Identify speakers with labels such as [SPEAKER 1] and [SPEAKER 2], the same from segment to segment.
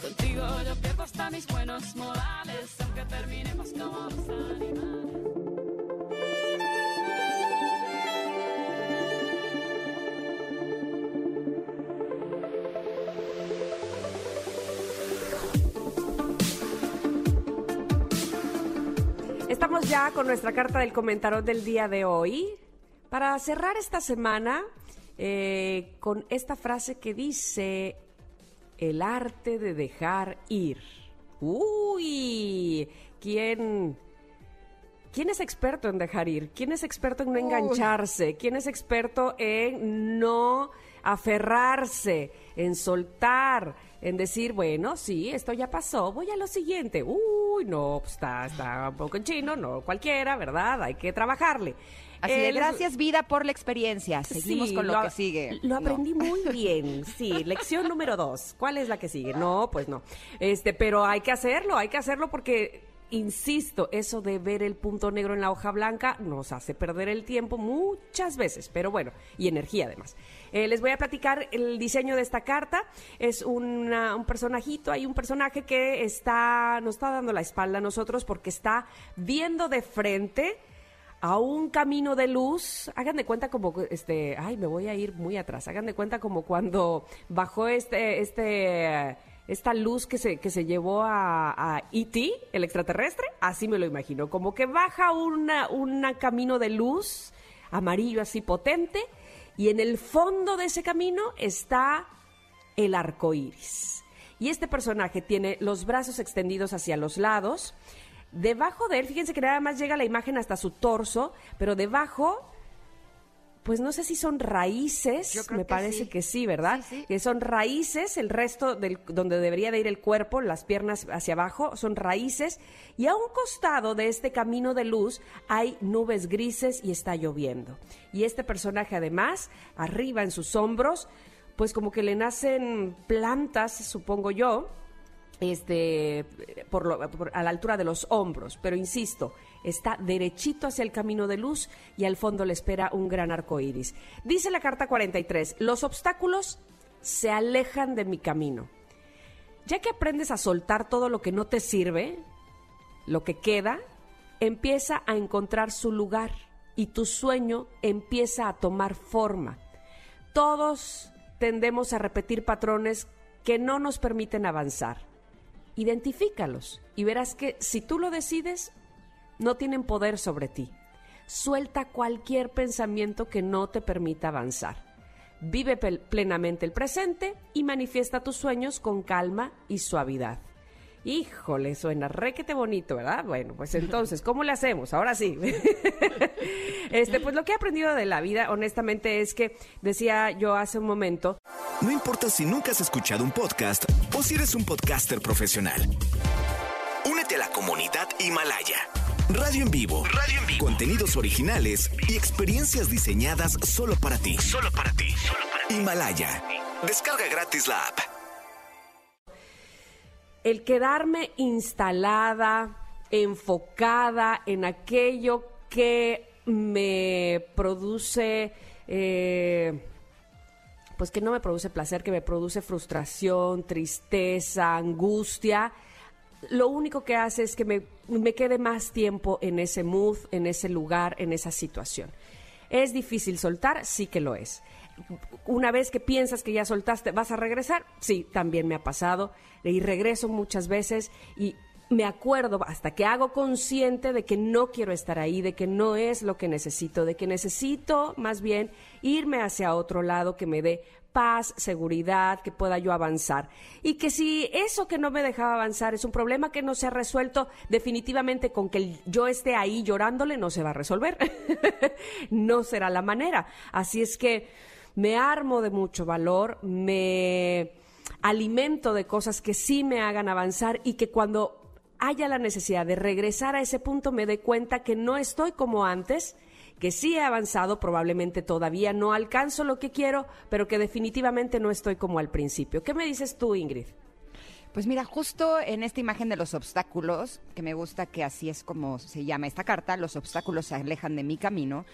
[SPEAKER 1] Contigo yo pierdo hasta mis buenos modales, aunque terminemos como los animales.
[SPEAKER 2] Estamos ya con nuestra carta del comentario del día de hoy. Para cerrar esta semana eh, con esta frase que dice, el arte de dejar ir. Uy, ¿quién, ¿quién es experto en dejar ir? ¿Quién es experto en no engancharse? ¿Quién es experto en no aferrarse, en soltar, en decir, bueno, sí, esto ya pasó, voy a lo siguiente. Uy, no, pues está, está un poco en chino, no cualquiera, ¿verdad? Hay que trabajarle.
[SPEAKER 3] Así de
[SPEAKER 2] les-
[SPEAKER 3] gracias vida por la experiencia. Seguimos
[SPEAKER 2] Sí,
[SPEAKER 3] con lo, que sigue.
[SPEAKER 2] Lo
[SPEAKER 3] No.
[SPEAKER 2] aprendí muy bien. Sí, lección número dos. ¿Cuál es la que sigue? No, pues no. Este, pero hay que hacerlo, hay que hacerlo porque, insisto, eso de ver el punto negro en la hoja blanca nos hace perder el tiempo muchas veces, pero bueno, y energía además. Eh, les voy a platicar el diseño de esta carta. Es una- un personajito, hay un personaje que está, nos está dando la espalda a nosotros porque está viendo de frente a un camino de luz. Hagan de cuenta como este, ay, me voy a ir muy atrás. Hagan de cuenta como cuando bajó este este esta luz que se, que se llevó a, a E.T., el extraterrestre, así me lo imagino, como que baja un camino de luz amarillo así potente, y en el fondo de ese camino está el arco iris. Y este personaje tiene los brazos extendidos hacia los lados. Debajo de él, fíjense que nada más llega la imagen hasta su torso, pero debajo, pues no sé si son raíces,
[SPEAKER 3] Yo creo
[SPEAKER 2] me
[SPEAKER 3] que
[SPEAKER 2] parece
[SPEAKER 3] sí.
[SPEAKER 2] que sí, ¿verdad?
[SPEAKER 3] Sí, sí.
[SPEAKER 2] Que son raíces, el resto del, donde debería de ir el cuerpo, las piernas hacia abajo, son raíces. Y a un costado de este camino de luz hay nubes grises y está lloviendo. Y este personaje además, arriba en sus hombros, pues como que le nacen plantas, supongo yo, este, por lo- a la altura de los hombros, pero insisto, está derechito hacia el camino de luz y al fondo le espera un gran arco iris. Dice la carta 43, los obstáculos se alejan de mi camino. Ya que aprendes a soltar todo lo que no te sirve, lo que queda, empieza a encontrar su lugar y tu sueño empieza a tomar forma. Todos tendemos a repetir patrones que no nos permiten avanzar. Identifícalos y verás que si tú lo decides, no tienen poder sobre ti. Suelta cualquier pensamiento que no te permita avanzar. Vive plenamente el presente y manifiesta tus sueños con calma y suavidad. Híjole, suena requete bonito, ¿verdad? Bueno, pues entonces, ¿cómo le hacemos? Ahora sí. este, pues lo que he aprendido de la vida, honestamente, es que decía yo hace un momento,
[SPEAKER 4] No importa si nunca has escuchado un podcast o si eres un podcaster profesional. Únete a la comunidad Himalaya. Radio en vivo. Radio en vivo. Contenidos originales y experiencias diseñadas solo para ti. Solo para ti. Himalaya. Descarga gratis la app.
[SPEAKER 2] el quedarme instalada, enfocada en aquello que me produce, eh, pues que no me produce placer, que me produce frustración, tristeza, angustia, lo único que hace es que me, me quede más tiempo en ese mood, en ese lugar, en esa situación. ¿Es difícil soltar? Sí que lo es. Una vez que piensas que ya soltaste, ¿vas a regresar? Sí, también me ha pasado. Y regreso muchas veces y me acuerdo hasta que hago consciente de que no quiero estar ahí, de que no es lo que necesito, de que necesito más bien irme hacia otro lado que me dé paz, seguridad, que pueda yo avanzar. Y que si eso que no me dejaba avanzar es un problema que no se ha resuelto, definitivamente con que yo esté ahí llorándole no se va a resolver. no será la manera. Así es que me armo de mucho valor, me alimento de cosas que sí me hagan avanzar y que cuando haya la necesidad de regresar a ese punto me dé cuenta que no estoy como antes que sí he avanzado, probablemente todavía no alcanzo lo que quiero, pero que definitivamente no estoy como al principio. ¿Qué me dices tú, Ingrid?
[SPEAKER 3] Pues mira, justo en esta imagen de los obstáculos, que me gusta que así es como se llama esta carta, los obstáculos se alejan de mi camino,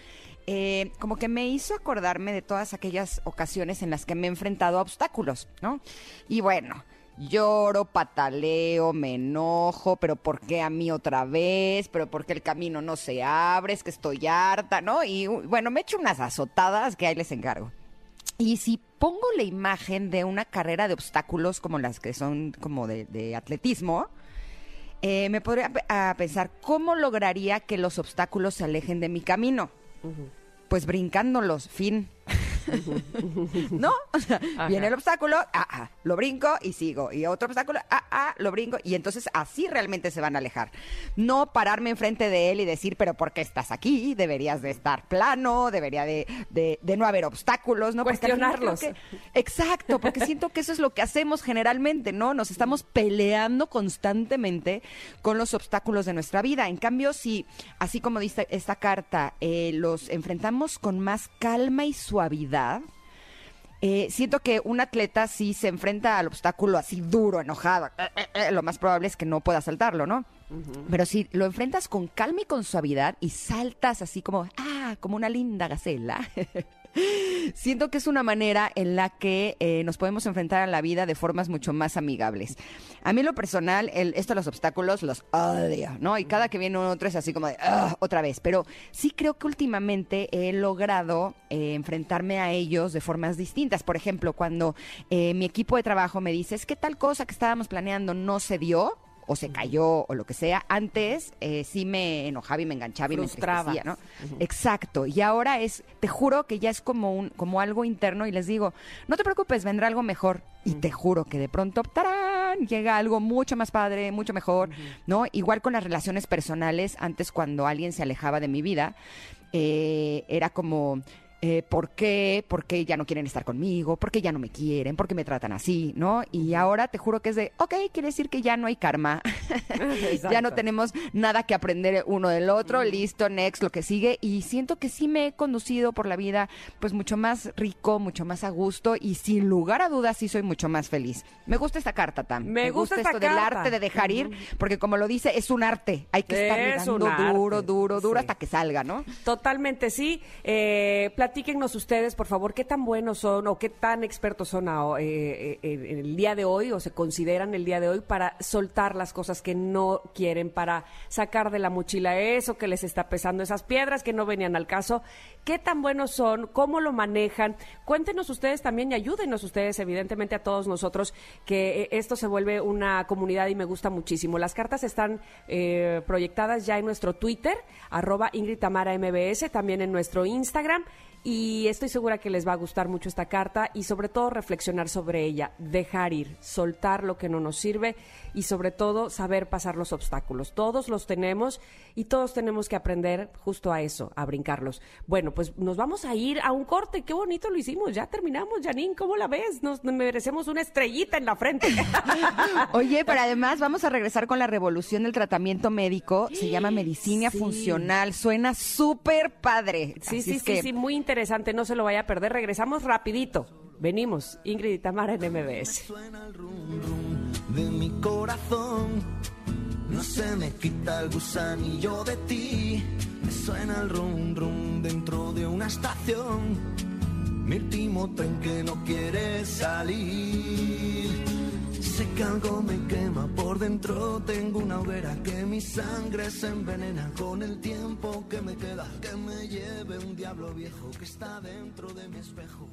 [SPEAKER 3] eh, como que me hizo acordarme de todas aquellas ocasiones en las que me he enfrentado a obstáculos, ¿no? Y bueno, lloro, pataleo, me enojo, pero ¿por qué a mí otra vez? ¿Pero por qué el camino no se abre? Es que estoy harta, ¿no? Y bueno, me echo unas azotadas que ahí les encargo. Y si pongo la imagen de una carrera de obstáculos como las que son como de, atletismo, eh, me podría pensar cómo lograría que los obstáculos se alejen de mi camino. Pues brincándolos, fin. ¿No? viene el obstáculo, ah, ah, lo brinco y sigo. Y otro obstáculo, ah, ah, lo brinco. Y entonces así realmente se van a alejar. No pararme enfrente de él y decir, pero ¿por qué estás aquí? Deberías de estar plano, debería de, no haber obstáculos, ¿no?
[SPEAKER 2] Cuestionarlos.
[SPEAKER 3] exacto, porque siento que eso es lo que hacemos generalmente, ¿no? Nos estamos peleando constantemente con los obstáculos de nuestra vida. En cambio, si, así como dice esta carta, eh, los enfrentamos con más calma y suavidad, eh, siento que un atleta si se enfrenta al obstáculo así duro, enojado, eh, eh, lo más probable es que no pueda saltarlo, ¿no? Pero si lo enfrentas con calma y con suavidad y saltas así como, ah, como una linda gacela, Siento que es una manera en la que eh, nos podemos enfrentar a la vida de formas mucho más amigables. A mí lo personal, el, esto los obstáculos los odio, ¿no? Y cada que viene otro es así como de, otra vez. Pero sí creo que últimamente he logrado eh, enfrentarme a ellos de formas distintas. Por ejemplo, cuando eh, mi equipo de trabajo me dice, es que tal cosa que estábamos planeando no se dio, o se cayó o lo que sea, antes eh, sí me enojaba y me enganchaba y me entristecía, ¿no? Exacto. Y ahora es, te juro que ya es como un, como algo interno y les digo, no te preocupes, vendrá algo mejor. Y te juro que de pronto, ¡tarán! llega algo mucho más padre, mucho mejor, ¿no? Igual con las relaciones personales, antes cuando alguien se alejaba de mi vida, eh, era como eh, ¿por qué? ¿Por qué ya no quieren estar conmigo? ¿Por qué ya no me quieren? ¿Por qué me tratan así? ¿No? Y ahora te juro que es de, ok, quiere decir que ya no hay karma. ya no tenemos nada que aprender uno del otro, listo, next, lo que sigue. Y siento que sí me he conducido por la vida pues mucho más rico, mucho más a gusto y sin lugar a dudas sí soy mucho más feliz. Me gusta esta carta, Tam.
[SPEAKER 2] Me, gusta, esto
[SPEAKER 3] del arte de dejar ir, porque como lo dice, es un arte. Hay que estar dando duro, duro, duro hasta que salga, ¿no?
[SPEAKER 2] Totalmente, sí. Eh, platíquenos ustedes, por favor, qué tan buenos son o qué tan expertos son ah, eh, eh, en el día de hoy o se consideran el día de hoy para soltar las cosas que no quieren, para sacar de la mochila eso que les está pesando, esas piedras que no venían al caso. ¿Qué tan buenos son? ¿Cómo lo manejan? Cuéntenos ustedes también y ayúdenos ustedes, evidentemente, a todos nosotros, que eh, esto se vuelve una comunidad y me gusta muchísimo. Las cartas están proyectadas ya en nuestro Twitter, arroba Ingrid Tamara MBS, también en nuestro Instagram y estoy segura que les va a gustar mucho esta carta y sobre todo reflexionar sobre ella, dejar ir, soltar lo que no nos sirve y sobre todo saber pasar los obstáculos. Todos los tenemos y todos tenemos que aprender justo a eso, a brincarlos. Bueno, pues nos vamos a ir a un corte. Qué bonito lo hicimos. Ya terminamos, Janine. ¿Cómo la ves? Nos merecemos una estrellita en la frente.
[SPEAKER 3] Oye, pero además vamos a regresar con la revolución del tratamiento médico. Se llama medicina funcional. Suena súper padre.
[SPEAKER 2] Sí, sí, sí, sí, muy interesante interesante, no se lo vaya a perder. Regresamos rapidito. Venimos, Ingrid y Tamara en MBS.
[SPEAKER 5] Suena el rum, rum de mi corazón. No se me quita el gusanillo de ti. Me suena el rum rum dentro de una estación. Mi último tren que no quiere salir. Sé que me quema por dentro, tengo una hoguera que mi sangre se envenena con el tiempo que me queda, que me lleve un diablo viejo que está dentro de mi espejo.